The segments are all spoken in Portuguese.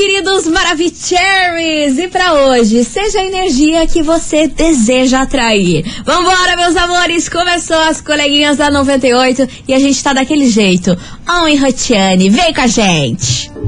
queridos Maravicheries! E para hoje, seja a energia que você deseja atrair. Vambora, meus amores! Começou as coleguinhas da 98 e a gente tá daquele jeito. On Rotiane, vem com a gente!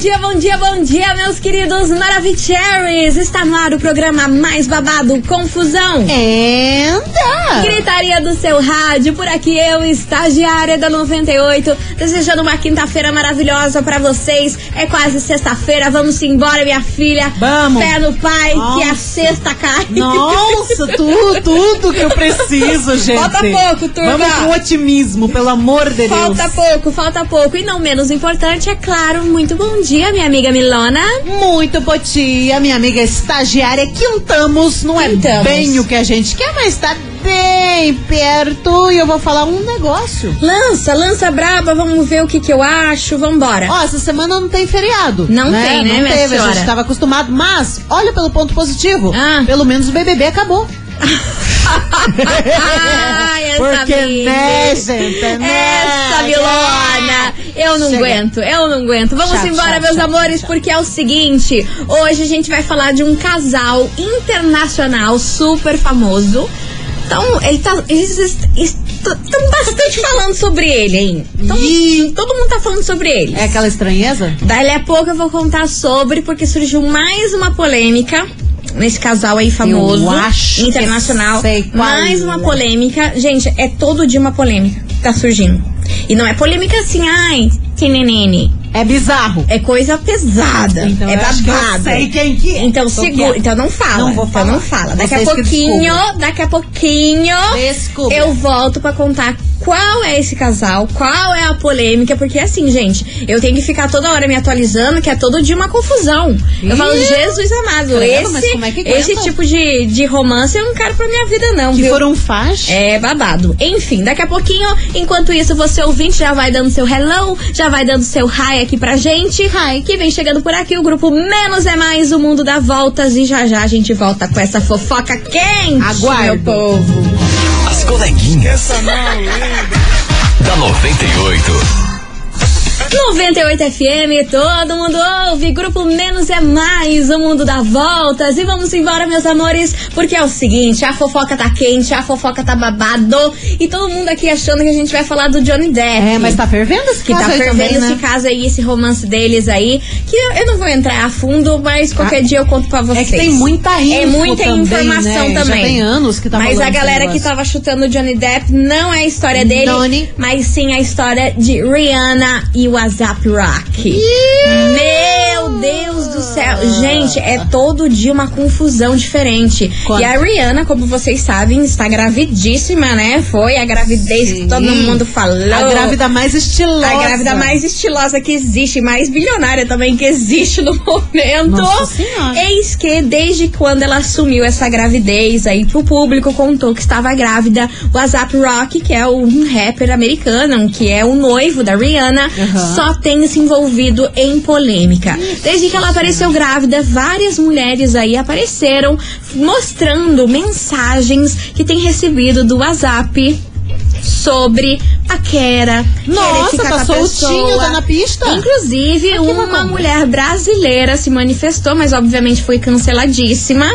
dia, bom dia, bom dia, bom dia, meus queridos Maravicheries! Está no ar o programa mais babado, Confusão. Anda! Gritaria do seu rádio, por aqui eu, estagiária da 98, desejando uma quinta-feira maravilhosa pra vocês. É quase sexta-feira, vamos embora, minha filha. Vamos. Fé no pai, que a Nossa. sexta cai. Nossa, tudo, tudo que eu preciso, gente. Falta pouco, turma. Vamos com otimismo, pelo amor de Falta Deus. pouco, falta pouco. E não menos importante, é claro, muito bom dia, minha amiga Milona. Muito bom dia, minha amiga estagiária. Quintamos, não é Quintamos. bem o que a gente quer, mas tá bem perto. E eu vou falar um negócio. Lança, lança braba, vamos ver o que que eu acho, vambora. Ó, essa semana não tem feriado. Não tem, né, Não minha teve, a senhora? gente tava acostumado. Mas, olha pelo ponto positivo. Ah. Pelo menos o BBB acabou. Ai, essa Porque, né, gente, né? Essa vilona! Eu não Chega. aguento, eu não aguento. Vamos Chato, embora, chato, meus chato, amores, porque é o seguinte: hoje a gente vai falar de um casal internacional super famoso. Então, ele tá. Eles estão bastante falando sobre ele, hein? Então, Ih. todo mundo tá falando sobre ele. É aquela estranheza? Dali a pouco eu vou contar sobre, porque surgiu mais uma polêmica nesse casal aí famoso, internacional. sei qual mais uma é. polêmica. Gente, é todo dia uma polêmica que tá surgindo. E não é polêmica assim, ai, nenene. É bizarro. É coisa pesada. Então, é eu que eu babado. sei quem que é. Então segura. quieta. Então não fala. Não vou Então falar. não fala. Daqui a Vocês que pouquinho, daqui a pouquinho, Descubra. eu volto pra contar qual é esse casal, qual é a polêmica, porque assim, gente, eu tenho que ficar toda hora me atualizando, que é todo dia uma confusão. Eu Ih. falo, Jesus amado, mas esse, é que esse tipo de, de romance eu não quero pra minha vida, não, Que viu? foram faz. É babado. Enfim, daqui a pouquinho, enquanto isso, você ouvinte já vai dando seu hello, já vai dando seu hi aqui pra gente. Hi, que vem chegando por aqui o grupo Menos é Mais, o mundo dá voltas. E já já a gente volta com essa fofoca quente, Aguardo. meu povo. As coleguinhas. Da 98. 98 FM, todo mundo ouve. Grupo Menos é Mais, o mundo dá voltas. E vamos embora, meus amores, porque é o seguinte: a fofoca tá quente, a fofoca tá babado. E todo mundo aqui achando que a gente vai falar do Johnny Depp. É, mas tá fervendo esse que caso tá aí fervendo também, né? esse caso aí, esse romance deles aí. Que eu, não vou entrar a fundo, mas qualquer dia eu conto pra É vocês. que tem muita info É muita também, informação né? também. Já tem anos que tá Mas a galera que tava chutando o Johnny Depp não é a história dele, mas sim a história de Rihanna e o WhatsApp Rock. Meu Deus do céu. Gente, é todo dia uma confusão diferente. Quando- E a Rihanna, como vocês sabem, está gravidíssima, né? Foi a gravidez Sim. que todo mundo falou. A grávida mais estilosa. A grávida mais estilosa que existe, mais bilionária também que existe no momento. Nossa Senhora. Eis que, desde quando ela assumiu essa gravidez aí pro público, contou que estava grávida, o ASAP Rock, que é um rapper americano, que é o noivo da Rihanna, Aham. só tem se envolvido em polêmica. Desde que ela apareceu grávida, várias mulheres aí apareceram mostrando mensagens que tem recebido do WhatsApp sobre paquera. querer Nossa, tá a soltinho, tá na pista? Inclusive, uma bacana. mulher brasileira se manifestou, mas obviamente foi canceladíssima.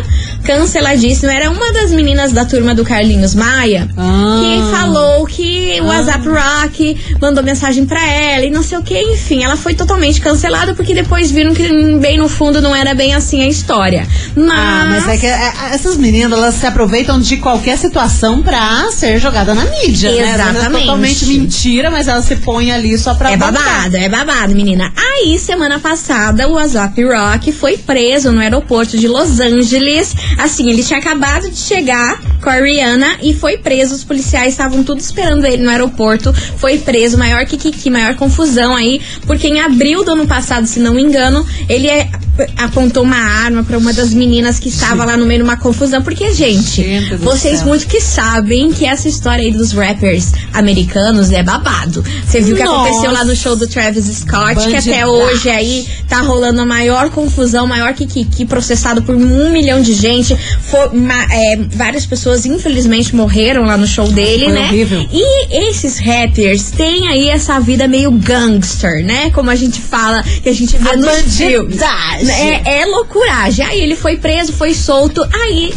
Canceladíssima. Era uma das meninas da turma do Carlinhos Maia Ah. que falou que o WhatsApp Rock mandou mensagem pra ela e não sei o que. Enfim, ela foi totalmente cancelada porque depois viram que bem no fundo não era bem assim a história. Mas, Ah, mas é que é, essas meninas, elas se aproveitam de qualquer situação pra ser jogada na mídia, né? É Exatamente. totalmente mentira, mas elas se põem ali só pra É bancar. babado, é babado, menina. Aí, semana passada, o WhatsApp Rock foi preso no aeroporto de Los Angeles, Assim, ele tinha acabado de chegar com a Rihanna e foi preso. Os policiais estavam tudo esperando ele no aeroporto. Foi preso, maior que Kiki, maior confusão aí, porque em abril do ano passado, se não me engano, ele é, apontou uma arma para uma das meninas que estava lá no meio de uma confusão. Porque, gente, Gente vocês céu. muito que sabem que essa história aí dos rappers americanos é babado. Você viu o que aconteceu lá no show do Travis Scott, que até hoje aí tá rolando a maior confusão, maior que Kiki, processado por um milhão de gente. For- ma- é, várias pessoas, infelizmente, morreram lá no show dele, Foi né? horrível. E esses rappers têm aí essa vida meio gangster, né? Como a gente fala, que a gente vê A nos filmes. Bandidagem. É, é loucuragem. Aí ele foi preso, foi solto, aí.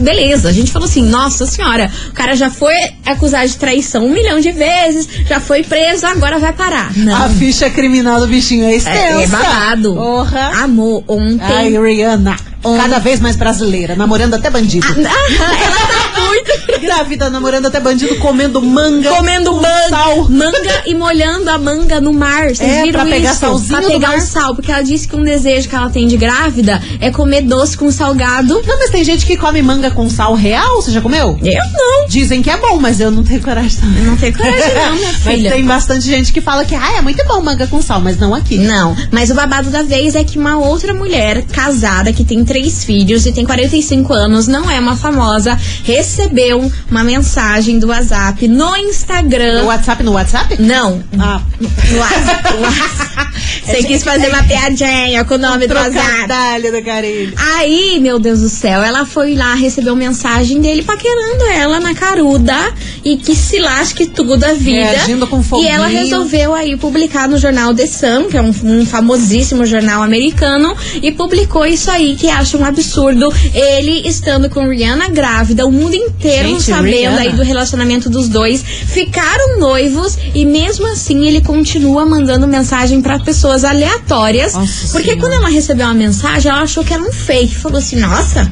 Beleza, a gente falou assim, nossa senhora, o cara já foi acusado de traição um milhão de vezes, já foi preso, agora vai parar. Não. A ficha criminal do bichinho é extensa. É, é babado. Porra. Amor, ontem. Ai, Rihanna. Ontem- Cada vez mais brasileira, namorando até bandido. Aham, ela tá muito. Grávida, namorando até bandido, comendo manga. Comendo com manga, Sal. manga e molhando a manga no mar. Vocês É, viram pra pegar isso? salzinho Pra pegar o sal, porque ela disse que um desejo que ela tem de grávida é comer doce com salgado. Não, mas tem gente que come manga com sal real, você já comeu? Eu não. Dizem que é bom, mas eu não tenho coragem também. Não tenho coragem não, minha Mas filha. tem bastante gente que fala que ah, é muito bom manga com sal, mas não aqui. Não, mas o babado da vez é que uma outra mulher casada que tem três filhos e tem 45 anos, não é uma famosa, recebeu uma mensagem do WhatsApp no Instagram. No WhatsApp, no WhatsApp? Não, Ah, no WhatsApp. WhatsApp. Você quis fazer uma piadinha com o nome do WhatsApp. do carinho. Aí, meu Deus do céu, ela foi lá, recebeu mensagem dele paquerando ela na caruda e que se lasque tudo a vida. Reagindo com e foguinho. ela resolveu aí publicar no jornal The Sun, que é um, um famosíssimo jornal americano, e publicou isso aí, que acha um absurdo. Ele estando com Rihanna grávida, o mundo inteiro Sabendo aí do relacionamento dos dois, ficaram noivos e mesmo assim ele continua mandando mensagem pra pessoas aleatórias. Nossa porque Senhora. quando ela recebeu uma mensagem, ela achou que era um fake. Falou assim: nossa,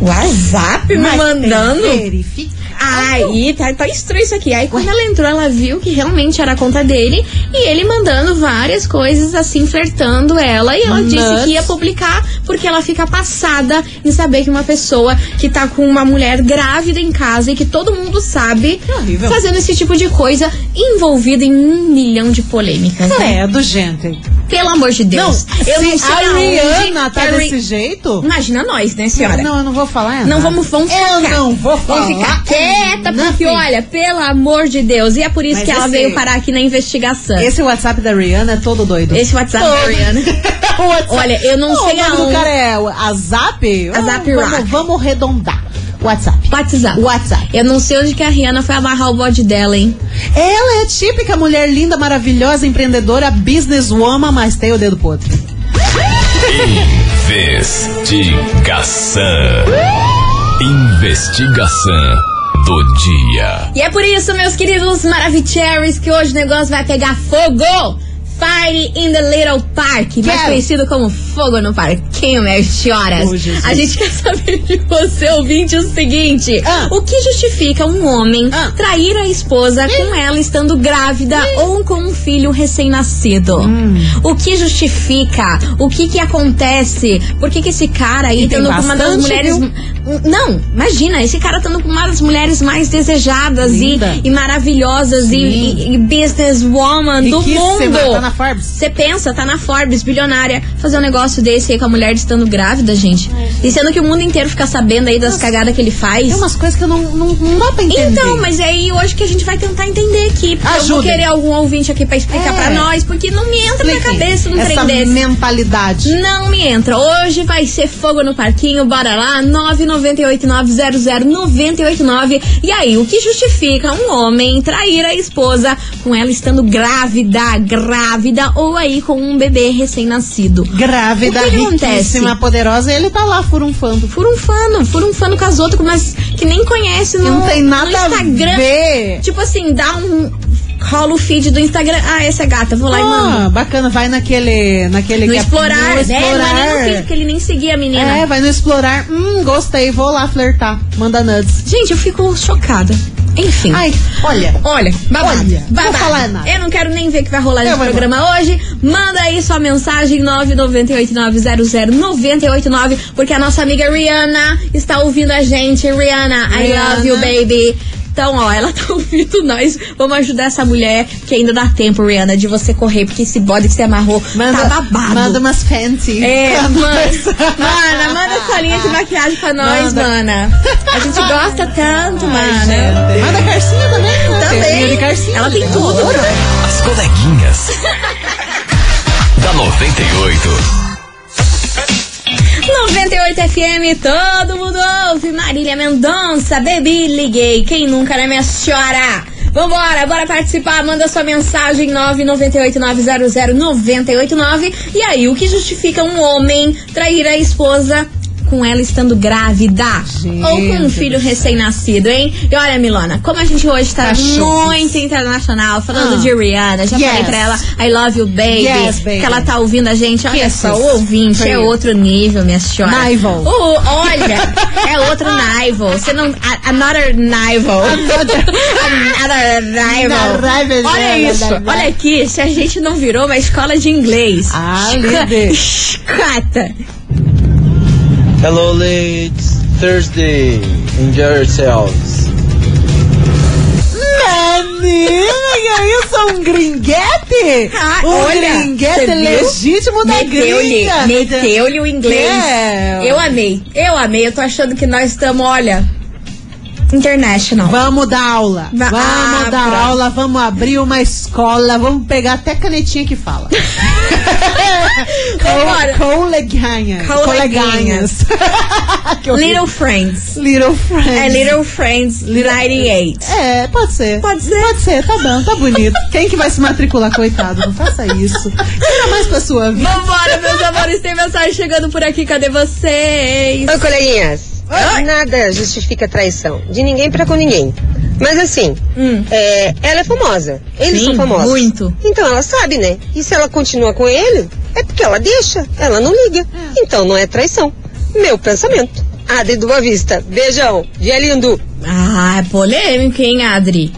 WhatsApp me Mas mandando. tem verifica- Aí, tá, tá estranho isso aqui. Aí quando ela entrou, ela viu que realmente era a conta dele e ele mandando várias coisas assim, flertando ela. E ela disse Nuts. que ia publicar porque ela fica passada em saber que uma pessoa que tá com uma mulher grávida em casa e que todo mundo sabe, horrível. fazendo esse tipo de coisa, envolvida em um milhão de polêmicas. né? É, do gente. Pelo amor de Não, Deus. eu se não sei a Rihanna tá Ri- desse jeito... Imagina nós, né, senhora? Não, eu não vou falar nada. Não vamos, vamos Eu ficar. não vou falar. Vamos ficar quieta, Não, porque olha, pelo amor de Deus. E é por isso Mas que ela esse- veio parar aqui na investigação. Esse WhatsApp da Rihanna é todo doido. Esse WhatsApp da. Rihanna. O WhatsApp- Olha, eu não Ô, sei O nome do aonde. cara é o- a Zap? A Zap vamos, Rock. vamos arredondar. WhatsApp. WhatsApp. WhatsApp. Eu não sei onde que a Rihanna foi amarrar o bode dela, hein? Ela é típica mulher linda, maravilhosa, empreendedora, businesswoman, mas tem o dedo podre. Investigação. Investigação do dia. E é por isso, meus queridos Maravicheries, que hoje o negócio vai pegar fogo! Fire in the Little Park, mais conhecido como Fogo no Parquinho, minhas senhoras. Oh, a gente quer saber de você, ouvinte, o seguinte: Ah. o que justifica um homem Ah. trair a esposa com ela estando grávida ou com um filho recém-nascido? Hum. O que justifica? O que que acontece? Por que que esse cara aí estando com uma das mulheres viu? não, imagina, esse cara estando com uma das mulheres mais desejadas e, e maravilhosas e, Sim. e, e businesswoman do mundo. tá na Forbes. Você pensa, tá na Forbes, bilionária, fazer um negócio desse aí com a mulher estando grávida, gente. E sendo que o mundo inteiro fica sabendo aí das cagadas que ele faz. Tem umas coisas que eu não, não, não dá pra entender. Então, mas é aí hoje que a gente vai tentar entender aqui. Porque eu vou querer algum ouvinte aqui pra explicar É. pra nós, porque não me entra na Expliquem cabeça um trem Essa desse. mentalidade. Não me entra. Hoje vai ser fogo no parquinho, bora lá, 998900989. E aí, o que justifica um homem trair a esposa com ela estando grávida, grávida ou aí com um bebê recém-nascido? Grávida, O que que acontece? poderosa, e ele tá lá furunfando. Furunfano, furunfano com as outras, mas que nem conhece no, Não tem nada no Instagram. a ver. Tipo assim, dá um. Rola o feed do Instagram. Ah, essa é gata, vou lá e mando. Ah, bacana, vai naquele. naquele No é- explorar, no né? Não é no explorar. feed, porque ele nem seguia a menina. É, vai no explorar. Hum, gostei, vou lá flertar. Manda nudes. Gente, eu fico chocada. Enfim. Ai, olha. Olha, babado. Olha, não vou babado. falar nada. Eu não quero nem ver o que vai rolar nesse programa hoje. Manda aí sua mensagem 998900989, porque a nossa amiga Rihanna está ouvindo a gente. Rihanna, I Rihanna. love you, baby. Então, ó, ela tá ouvindo nós. Vamos ajudar essa mulher, que ainda dá tempo, Rihanna, de você correr, porque esse bode que você amarrou tá babado. Manda umas fancy. É, mano, mana, manda essa linha de maquiagem pra nós, Manda. mana. A gente gosta tanto, mana. Gente, Manda carcinha também. né? Tem Também. de carcinha. Ela tem tudo, cara. As coleguinhas. da 98. 98 FM, todo mundo ouve. Marília Mendonça, baby, liguei. Quem nunca, né, minha senhora? Vambora, bora participar. Manda sua mensagem 998900989. E aí, o que justifica um homem trair a esposa com ela estando grávida? Gente Ou com um filho recém-nascido, hein? E olha, Milona, como a gente hoje tá muito internacional, falando Ah. de Rihanna, já falei Yes. pra ela, I love you, baby. Yes, baby. Que ela tá ouvindo a gente. Olha Kisses. só, o ouvinte é outro nível, minha senhora. Nival. O- olha, é outro Nival. Você não. Another Nival. Another Nival. Nival. Olha isso. Olha aqui, se a gente não virou uma escola de inglês. Ah. Escata. Hello, ladies. Thursday. Enjoy yourselves. Menina, isso é um gringuete? Ah, um olha, gringuete legítimo da Meteu-lhe, gringa. meteu-lhe o inglês. É. Eu amei, eu amei. Eu tô achando que nós estamos, olha, international. Vamos dar aula. Va- vamos Ah, dar aula, vamos abrir uma escola, vamos pegar até canetinha que fala. Coleguinhas. Que horrível. Little Friends. Little Friends. É Little Friends 98. É, pode ser. Pode ser. Pode ser, tá bom, tá bonito. Quem que vai se matricular, coitado? Não faça isso. Tira mais pra sua vida. Vambora, meus amores, tem mensagem chegando por aqui, cadê vocês? Oi, coleguinhas. Nada justifica traição. De ninguém pra com ninguém. Mas assim, Hum. é, ela é famosa. Eles Sim, são famosos. muito. Então ela sabe, né? E se ela continua com ele, é porque ela deixa. Ela não liga. Então não é traição. Meu pensamento. Adri do Boa Vista. Beijão. Dia lindo. Ah, é polêmico, hein, Adri?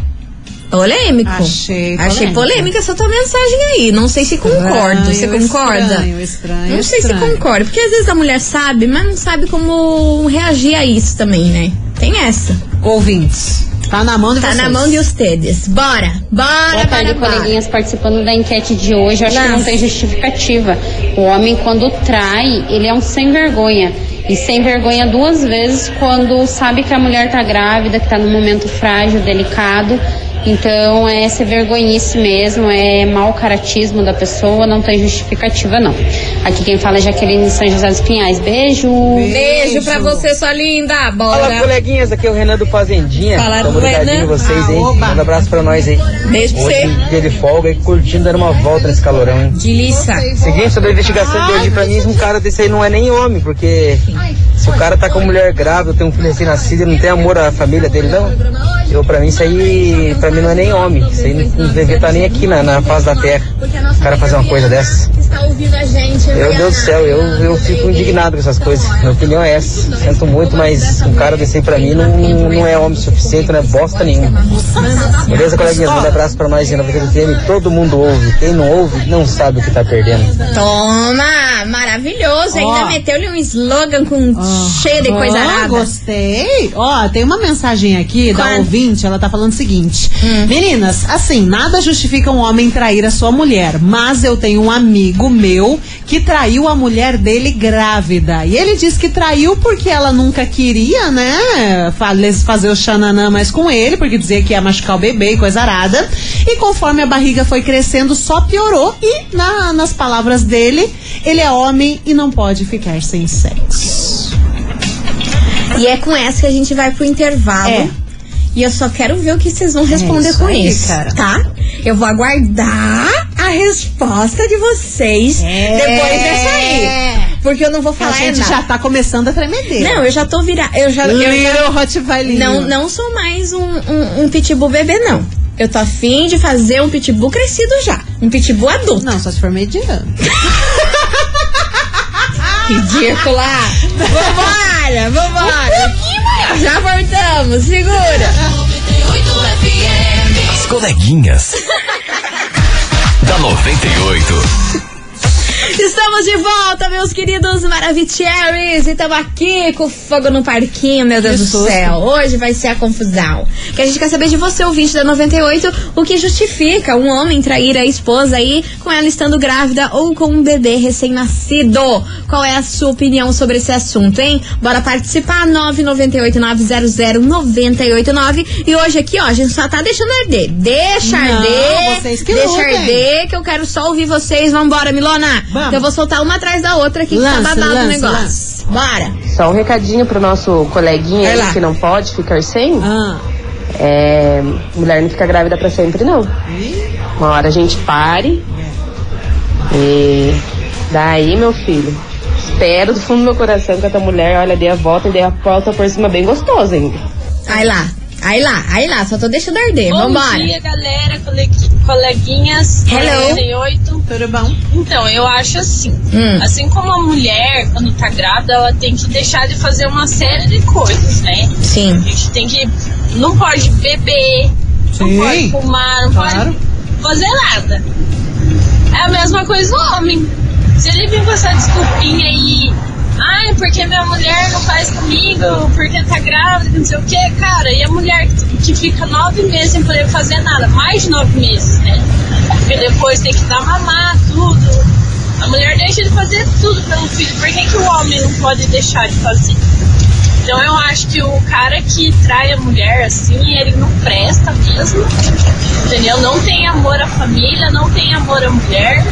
Polêmico. Achei Achei polêmica essa tua mensagem aí. Não sei se concordo. Você concorda? Estranho, estranho. Não sei se concordo, porque às vezes a mulher sabe, mas não sabe como reagir a isso também, né? Tem essa. Ouvintes, tá na mão de Tá vocês. na mão de ustedes. Bora, bora, Boa tarde, bora, bora. coleguinhas, participando da enquete de hoje. Eu acho que Nossa. não tem justificativa. O homem, quando trai, ele é um sem vergonha. E sem vergonha duas vezes quando sabe que a mulher tá grávida, que tá num momento frágil, delicado. Então é ser vergonhice mesmo, é mau caratismo da pessoa, não tem justificativa não. Aqui quem fala é Jaqueline de São José dos Pinhais. Beijo! Beijo pra você, sua linda. Fala, Bora. coleguinhas. Aqui é o Renan do Fazendinha. Fala, Tamo Renan. em vocês, hein? Ah. Manda um abraço pra nós aí. Beijo pra você. Hoje, dia de folga e curtindo, dando uma volta nesse calorão, hein? Delícia. Seguinte, sobre a investigação de hoje, pra mim, um cara desse aí não é nem homem, porque se o cara tá com mulher grávida, tem um filho recém-nascido e não tem amor à família dele, não. Eu, pra mim, isso aí, pra mim não é nem homem. Isso aí não, devia estar nem aqui na, na face da terra. O cara fazer uma coisa dessa. Está ouvindo a gente, Meu Deus do céu, eu, eu fico indignado com essas coisas. Minha opinião é essa. Sinto muito, mas um cara desse aí pra mim não, não, é homem suficiente, não é bosta nenhuma. Beleza, coleguinhas? Manda abraço pra nós na FM. Todo mundo ouve. Quem não ouve, não sabe o que tá perdendo. Toma! Maravilhoso! Ainda meteu-lhe um slogan com cheio de coisa Ó, arada. Gostei. Ó, tem uma mensagem aqui da Qual? ouvinte, ela tá falando o seguinte: Hum. Meninas, assim, nada justifica um homem trair a sua mulher, mas eu tenho um amigo meu que traiu a mulher dele grávida. E ele diz que traiu porque ela nunca queria, né, fa- fazer o xananã mais com ele, porque dizia que ia machucar o bebê e coisa arada. E conforme a barriga foi crescendo, só piorou. E, na- nas palavras dele, ele é homem e não pode ficar sem sexo. E é com essa que a gente vai pro intervalo. É. E eu só quero ver o que vocês vão responder isso com aí, isso, cara. tá? Eu vou aguardar a resposta de vocês É. depois dessa aí. Porque eu não vou A falar gente nada. já tá começando a tremedeira. Não, eu já tô virada. Eu já, eu já Little Rottweiler. não, não sou mais um, um, um pitbull bebê, não. Eu tô afim de fazer um pitbull crescido já. Um pitbull adulto. Não, só se for mediano. Ridícula! vambora, vambora! Já voltamos, segura! As coleguinhas. da 98. Estamos de volta, meus queridos Maravicheries. E estamos aqui com fogo no parquinho, meu Deus Que do susto. céu. Hoje vai ser a confusão. Que a gente quer saber de você, ouvinte da 98, o que justifica um homem trair a esposa aí com ela estando grávida ou com um bebê recém-nascido. Qual é a sua opinião sobre esse assunto, hein? Bora participar, 998-900-989. E hoje aqui, ó, a gente só tá deixando arder. Deixa Não, arder. vocês que deixa lutem. arder, que eu quero só ouvir vocês. Vambora, Milona. Vamos. Que eu vou soltar uma atrás da outra aqui, que tá babado o lança, negócio. Bora. Só um recadinho pro nosso coleguinha aí que não pode ficar sem. Ah. É, mulher não fica grávida pra sempre, não. Uma hora a gente pare. E daí, meu filho, espero do fundo do meu coração que essa mulher, olha, dê a volta e dê a volta por cima bem gostosa ainda. Aí lá. Aí lá, aí lá, só tô deixando arder. Bom Vambora. dia, galera, colegui- coleguinhas. Hello. 98. Tudo bom? Então, eu acho assim. Hum. Assim como a mulher, quando tá grávida, ela tem que deixar de fazer uma série de coisas, né? Sim. A gente tem que. Não pode beber, Sim. não pode fumar, não Claro. pode fazer nada. É a mesma coisa do homem. Se ele vir com essa desculpinha aí, ai, porque minha mulher não faz comigo, porque tá grávida, não sei o que, cara, e a mulher que, fica nove meses sem poder fazer nada, mais de nove meses, né? Porque depois tem que dar mamar, tudo. A mulher deixa de fazer tudo pelo filho, por que, que o homem não pode deixar de fazer? Então eu acho que o cara que trai a mulher assim, ele não presta mesmo. Entendeu? Não tem amor à família, não tem amor à mulher.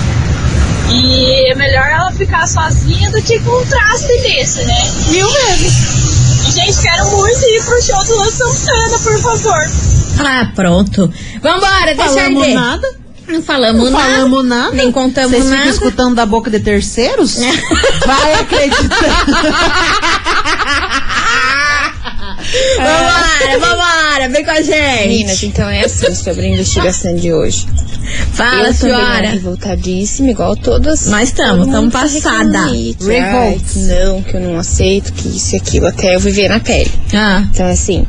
E é melhor ela ficar sozinha do que com um traste desse, né? Mil vezes. Gente, quero muito ir pro show do Luan Santana, por favor. Ah, pronto. Vambora, deixa Falamos arder. nada. Não falamos Não nada. falamos nada. Nem contamos Vocês nada. ficam escutando da boca de terceiros? Vai acreditar. Vambora, vambora, vem com a gente. Meninas, então é assim sobre a investigação de hoje. Fala, eu senhora. revoltadíssima, igual todas. Nós estamos, estamos passada. Revolt. não, que eu não aceito, que isso e aquilo, até eu viver na pele. Ah, Então, assim,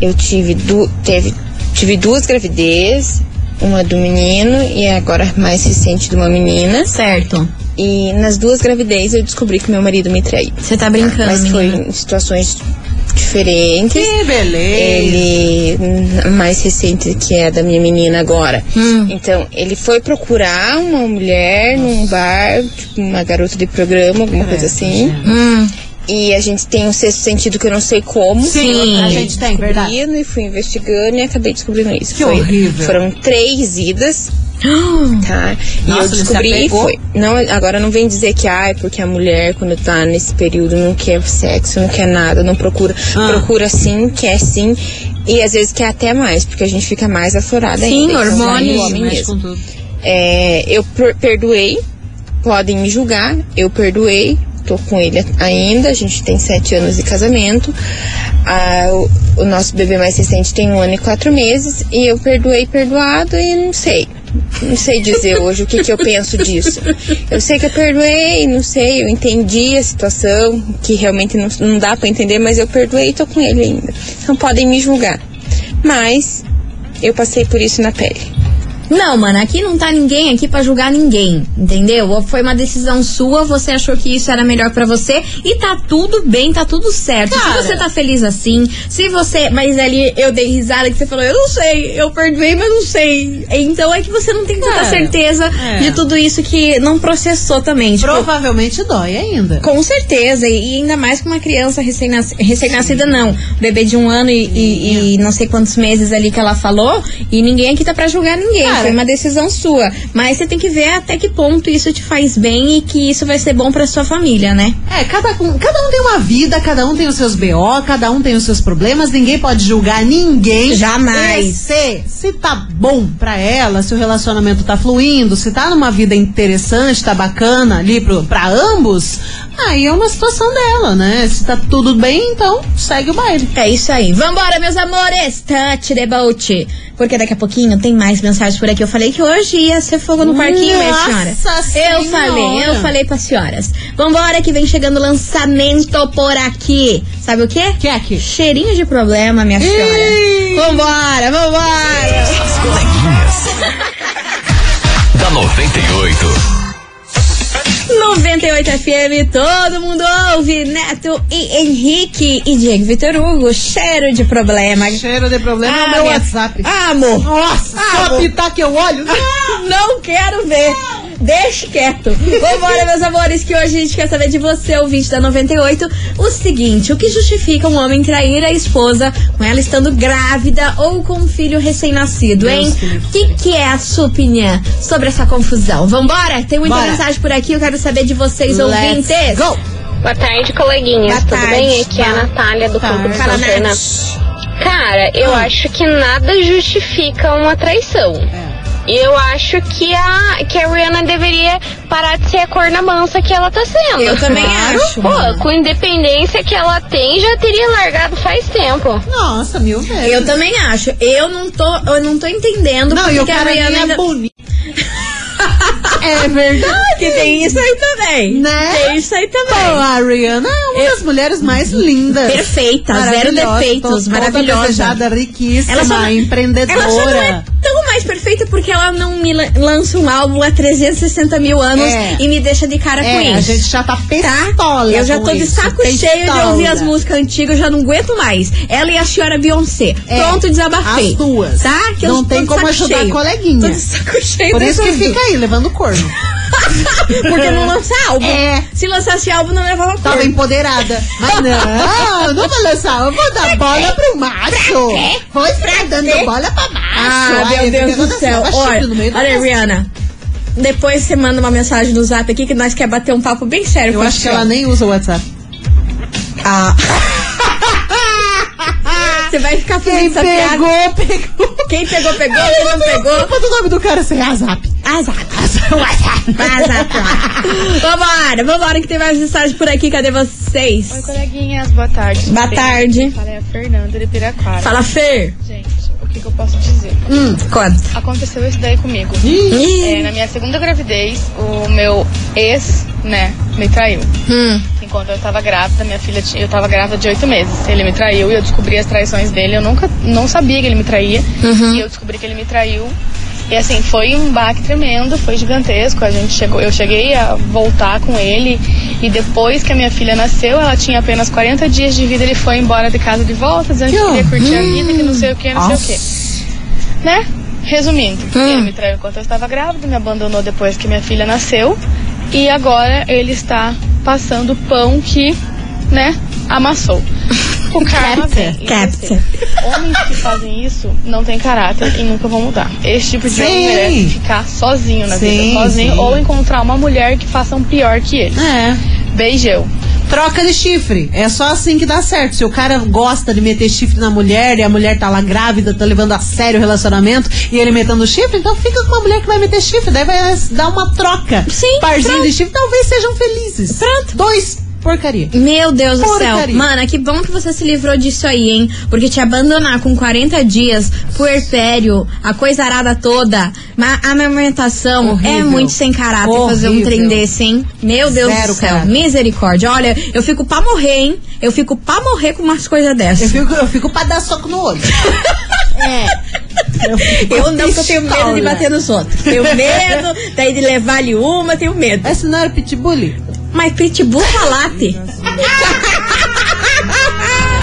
eu tive, du teve, tive duas gravidez, uma do menino e agora mais recente de uma menina. certo. E nas duas gravidez eu descobri que meu marido me traiu. Você tá brincando, Mas foi menina. em situações diferentes. Que beleza. Ele, hum, mais recente que é da minha menina agora. Hum. Então, ele foi procurar uma mulher num bar, tipo uma garota de programa, alguma coisa assim. Hum, E a gente tem um sexto sentido que eu não sei como. Sim. a gente tem, verdade. E fui investigando e acabei descobrindo isso. Que Foi- horrível. Foram três idas, tá? e Nossa, eu descobri foi. Não, agora não vem dizer que ai, porque a mulher, quando tá nesse período, não quer sexo, não quer nada, não procura. Ah. Procura sim, quer sim. E às vezes quer até mais, porque a gente fica mais aflorada Sim, ainda. Hormônios, homem mesmo. É, eu per- perdoei, podem me julgar, eu perdoei, tô com ele ainda, a gente tem sete anos de casamento. Ah, o, o nosso bebê mais recente tem um ano e quatro meses, e eu perdoei perdoado e não sei. Não sei dizer hoje o que, que eu penso disso. Eu sei que eu perdoei, não sei, eu entendi a situação, que realmente não, não dá pra entender, mas eu perdoei e tô com ele ainda. Então podem me julgar. Mas eu passei por isso na pele. Não, mano, aqui não tá ninguém aqui pra julgar ninguém, entendeu? Foi uma decisão sua, você achou que isso era melhor pra você e tá tudo bem, tá tudo certo. Cara. Se você tá feliz assim, se você. Mas ali eu dei risada que você falou, eu não sei, eu perdoei, mas não sei. Então é que você não tem tanta Cara, certeza é. de tudo isso que não processou também. Tipo, Provavelmente dói ainda. com certeza, e ainda mais com uma criança recém-nascida, recém-nascida não, bebê de um ano e, e- e não sei quantos meses ali que ela falou, e ninguém aqui tá pra julgar ninguém, Cara. Foi uma decisão sua. Mas você tem que ver até que ponto isso te faz bem e que isso vai ser bom pra sua família, né? É, cada, um- cada um tem uma vida, cada um tem os seus BO, cada um tem os seus problemas, ninguém pode julgar ninguém. Jamais. Se, se tá bom pra ela, se o relacionamento tá fluindo, se tá numa vida interessante, tá bacana ali pro, pra ambos, aí é uma situação dela, né? Se tá tudo bem, então segue o baile. É isso aí. Vambora, meus amores! Touch the boat. Porque daqui a pouquinho tem mais mensagens por aqui. Eu falei que hoje ia ser fogo no parquinho, minha senhora. Nossa Eu Senhora. falei, eu falei pras senhoras. Vambora que vem chegando lançamento por aqui. Sabe o quê? Que é que? Cheirinho de problema, minha senhora. Vambora, vambora. As coleguinhas. da 98. 98 FM, todo mundo ouve. Neto e Henrique e Diego Vitor Hugo. Cheiro de problema. Cheiro de problema Ah, é o meu WhatsApp. Ah, amor. Nossa, Ah, só amor. apitar que eu olho. Não quero ver. Deixa quieto. Vambora, meus amores, que hoje a gente quer saber de você, ouvinte da 98, o seguinte: o que justifica um homem trair a esposa com ela estando grávida ou com um filho recém-nascido, hein? O que, que é a sua opinião sobre essa confusão? Vambora? Tem muita Bora. mensagem por aqui, eu quero saber de vocês, Let's ouvintes. go. Boa tarde, coleguinhas. Boa Tudo tarde. bem? Aqui é a Boa Natália do Campo de Santana. Cara, eu acho que nada justifica uma traição. E eu acho que a, que a Rihanna deveria parar de ser a corna mansa que ela tá sendo. Eu também acho, Pô, mano. com independência que ela tem, já teria largado faz tempo. Nossa, mil vezes. Eu também acho. Eu não tô, eu não tô entendendo Não, porque a Rihanna é ainda- bonito. é verdade. Que tem isso aí também. Né? Tem isso aí também. Pô, a Rihanna é uma das mulheres mais lindas. Perfeita, zero defeitos, to- maravilhosa. Desejada, riquíssima, Ela só não- empreendedora. Ela só não é mais perfeita porque ela não me la- lança um álbum há 360 mil anos É. e me deixa de cara com É, isso. a gente já tá pistola Eu já com tô de isso, saco cheio de ouvir as músicas antigas, eu já não aguento mais. Ela e a senhora Beyoncé. É, Pronto, desabafei. as duas. Tá? Que eu Não tem como ajudar cheio. a coleguinha. Tô de saco cheio Por isso que fica aí, levando corno. Porque não lança álbum. É. Se lançasse álbum, não levava Tava cor. empoderada. Mas não, não vou lançar. Eu vou dar bola pro macho. Vou estar dando bola pra macho. Ah, Ai, meu Deus do céu. Olha, olha. Rihanna. Depois você manda uma mensagem no zap aqui que nós quer bater um papo bem sério Eu acho que ela nem usa o WhatsApp. Ah. Você vai ficar fazendo Quem essa piada. pegou, pegou. Quem pegou, pegou. Quem não pegou. Qual é o nome do cara sem WhatsApp? Azap. Azap. Vambora, vambora que tem mais mensagem por aqui. Cadê vocês? Oi, coleguinhas, boa tarde. Boa tarde. Fala é a Fernanda de Piraquara. Fala, Fer. Gente, o que, que eu posso dizer? Hum, conta. Aconteceu isso daí comigo. Ih. É, na minha segunda gravidez, o meu ex, né, me traiu. Hum. Enquanto eu tava grávida, minha filha tinha, eu tava grávida de oito meses. Ele me traiu e eu descobri as traições dele. Eu nunca não sabia que ele me traía. Uhum. E eu descobri que ele me traiu. E assim, foi um baque tremendo, foi gigantesco. A gente chegou, eu cheguei a voltar com ele e depois que a minha filha nasceu, ela tinha apenas 40 dias de vida, ele foi embora de casa de volta, dizendo que queria curtir a vida, que não sei o que, não sei o que. Né? Resumindo, ele me traiu enquanto eu estava grávida, me abandonou depois que minha filha nasceu e agora ele está passando o pão que, né, amassou. O karma vem. Capta. homens que fazem isso não têm caráter e nunca vão mudar. Esse tipo de homem Sim. merece ficar sozinho na Sim, vida, sozinho, sim. ou encontrar uma mulher que faça um pior que ele. É. Beijão. Troca de chifre. É só assim que dá certo. Se o cara gosta de meter chifre na mulher e a mulher tá lá grávida, tá levando a sério o relacionamento e ele metendo chifre, então fica com uma mulher que vai meter chifre. Daí vai dar uma troca. Sim, Parzinho pronto. de chifre, talvez sejam felizes. Pronto. Dois. Porcaria. Meu Deus do céu. Porcaria. Mana, que bom que você se livrou disso aí, hein? Porque te abandonar com 40 dias, puerpério, a coisa arada toda, a amamentação Horrível. é muito sem caráter fazer um Horrível. trem desse, hein? Meu Deus Zero do céu. caráter. Misericórdia. Olha, eu fico pra morrer, hein? Eu fico pra morrer com umas coisas Eu dessas. fico, eu fico pra dar soco no olho. é. Eu, Eu não, porque eu tenho medo de bater nos outros. Tenho medo, daí de levar-lhe uma, tenho medo. Essa não era pitbull? Mas pitbull falate.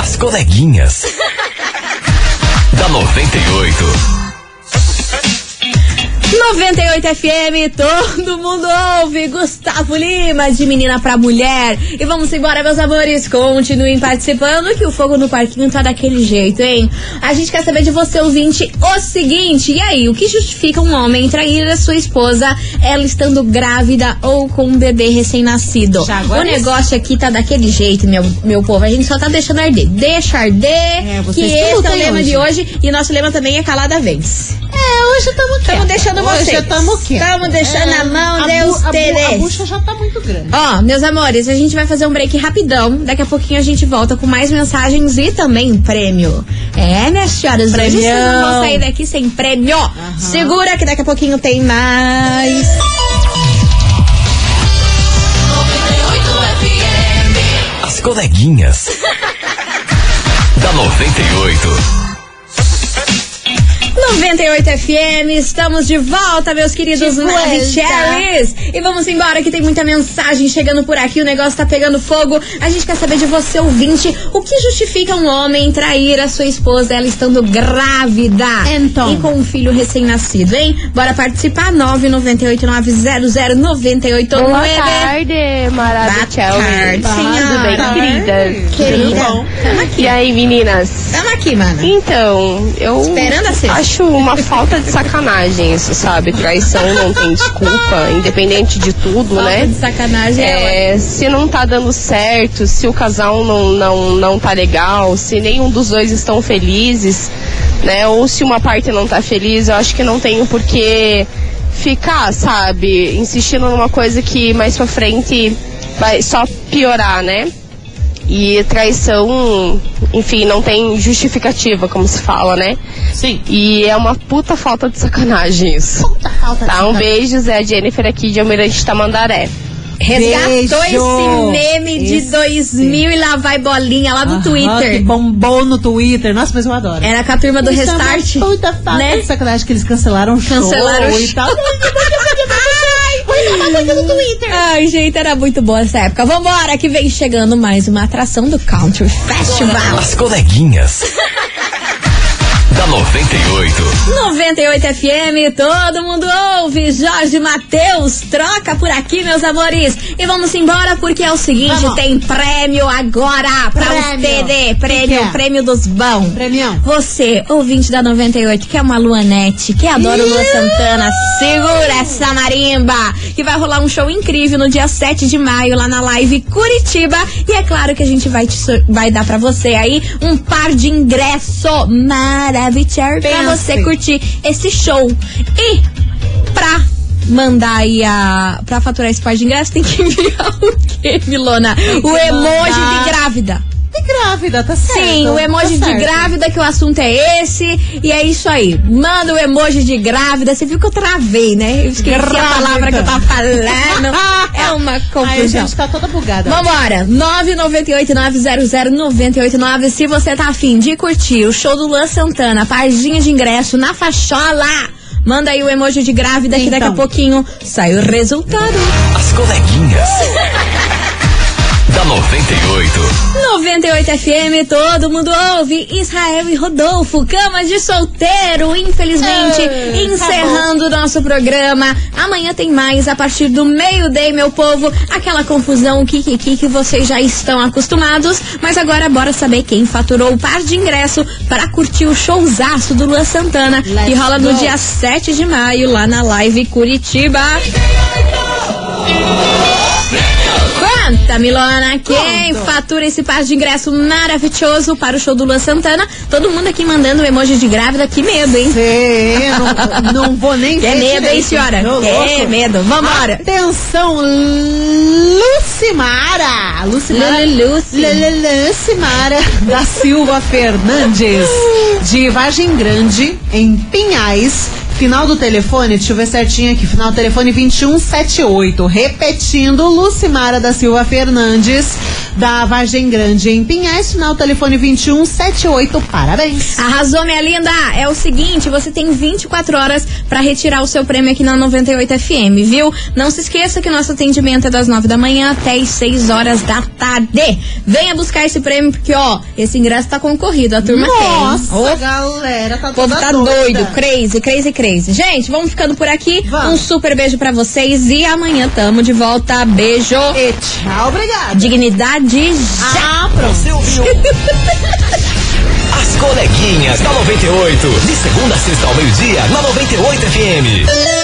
As coleguinhas. da 98. 98 FM, todo mundo ouve. Gustavo Lima, de menina pra mulher. E vamos embora, meus amores. Continuem participando, que o fogo no parquinho tá daquele jeito, hein? A gente quer saber de você, ouvinte, o seguinte: e aí, o que justifica um homem trair a sua esposa, ela estando grávida ou com um bebê recém-nascido? O isso. negócio aqui tá daquele jeito, meu, meu povo. A gente só tá deixando arder. Deixa arder, É, que esse é o lema hoje. de hoje. E nosso lema também é calada vence. É, hoje estamos Estamos deixando vocês. já tamo quieto. Estamos deixando É, na mão, a Deus bu- a bu-. A bucha já tá muito grande. Ó, meus amores, a gente vai fazer um break rapidão. Daqui a pouquinho a gente volta com mais mensagens e também prêmio. É, minhas senhoras, hoje vocês não vão Premião. sair daqui sem prêmio. Segura que daqui a pouquinho tem mais. As coleguinhas. da 98. 98 FM, estamos de volta, meus queridos Maravicheries. E vamos embora que tem muita mensagem chegando por aqui, o negócio tá pegando fogo. A gente quer saber de você, ouvinte, o que justifica um homem trair a sua esposa, ela estando grávida Então. e com um filho recém-nascido, hein? Bora participar, 998900989. Boa tarde, maravilhosa. Boa tarde, Tudo bem, querida? Querida, Tudo bom? tamo aqui. E aí, meninas? Tamo aqui, mana. Então, eu Esperando a sexta. acho uma falta de sacanagem isso, sabe? Traição não tem desculpa, independente de tudo, Falta né? de sacanagem é É, se não tá dando certo, se o casal não, não, não tá legal, se nenhum dos dois estão felizes, né? Ou se uma parte não tá feliz, eu acho que não tem o porquê ficar, sabe? Insistindo numa coisa que mais pra frente vai só piorar, né? E traição, enfim, não tem justificativa, como se fala, né? Sim. E é uma puta falta de sacanagem isso. falta de Tá, um sacanagem. beijo, Zé Jennifer aqui de Almirante Tamandaré. Resgatou Beijo. esse meme de Esse. 2000 e lá vai bolinha lá do Aham, Twitter. Que bombou no Twitter. Nossa, mas eu adoro. Era com a turma do Isso é Restart. Puta falta né? de sacanagem que eles cancelaram o show Cancelaram o e show. tal. Ai, gente, era muito boa essa época. Vambora, que vem chegando mais uma atração do Country Festival. As coleguinhas. da 98. 98 FM, todo mundo ouve. Jorge Matheus, troca por aqui, meus amores. E vamos embora porque é o seguinte: Vamos. tem prêmio agora pra Prêmio. Que Prêmio, que é? prêmio dos bons. Premião. Você, ouvinte da 98, que é uma Luanete, que adora o Lua Santana, segura essa marimba, que vai rolar um show incrível no dia 7 de maio lá na live Curitiba. E é claro que a gente vai, te vai dar pra você aí um par de ingresso maravilhoso pra você curtir esse show. E pra mandar aí a. pra faturar esse par de ingresso, tem que enviar o quê, Milona? O emoji de grávida. E grávida, tá certo. Sim, o emoji tá de grávida, que o assunto é esse. E é isso aí. Manda o emoji de grávida. Você viu que eu travei, né? Eu esqueci a Grávida. palavra que eu tava falando. É uma Ai, a confusão. gente tá toda bugada. Vambora, 998-900-989. Se você tá afim de curtir o show do Luan Santana, pardinha de ingresso na fachola, manda aí o emoji de grávida que daqui a Então. pouquinho sai o resultado. As coleguinhas. da 98. 98 FM, todo mundo ouve. Israel e Rodolfo, cama de solteiro, infelizmente, É, encerrando o nosso programa. Amanhã tem mais, a partir do meio-dia, meu povo. Aquela confusão, o kikiki que vocês já estão acostumados. Mas agora bora saber quem faturou o par de ingresso para curtir o showzaço do Luan Santana, que Let's rola no go. dia 7 de maio, lá na Live Curitiba. Conta, Milona, quem fatura esse par de ingresso maravilhoso para o show do Luan Santana? Todo mundo aqui mandando o emoji de grávida, que medo, hein? Sei, não, não vou nem Que ver medo, hein, direito. senhora? Ô, Que louco. medo. Vambora. Atenção, Lucimara. Lucimara. Lucimara da Silva Fernandes, de Vargem Grande, em Pinhais. Final do telefone, deixa eu ver certinho aqui. Final do telefone 2178. Repetindo, Lucimara da Silva Fernandes, da Vargem Grande, em Pinhais. Final telefone 2178. Parabéns. Arrasou, minha linda! É o seguinte, você tem 24 horas pra retirar o seu prêmio aqui na 98 FM, viu? Não se esqueça que o nosso atendimento é das 9 da manhã até as 6 horas da tarde. Venha buscar esse prêmio, porque, ó, esse ingresso tá concorrido, a turma Nossa, tem. Ô, galera, tá toda tá doida. doido, crazy, crazy, crazy. Gente, vamos ficando por aqui. Vamos. Um super beijo pra vocês e amanhã tamo de volta. Beijo. E tchau, obrigada. Dignidade já. Ah, pronto. Você ouviu? As coleguinhas da 98. De segunda a sexta ao meio-dia, na 98 FM.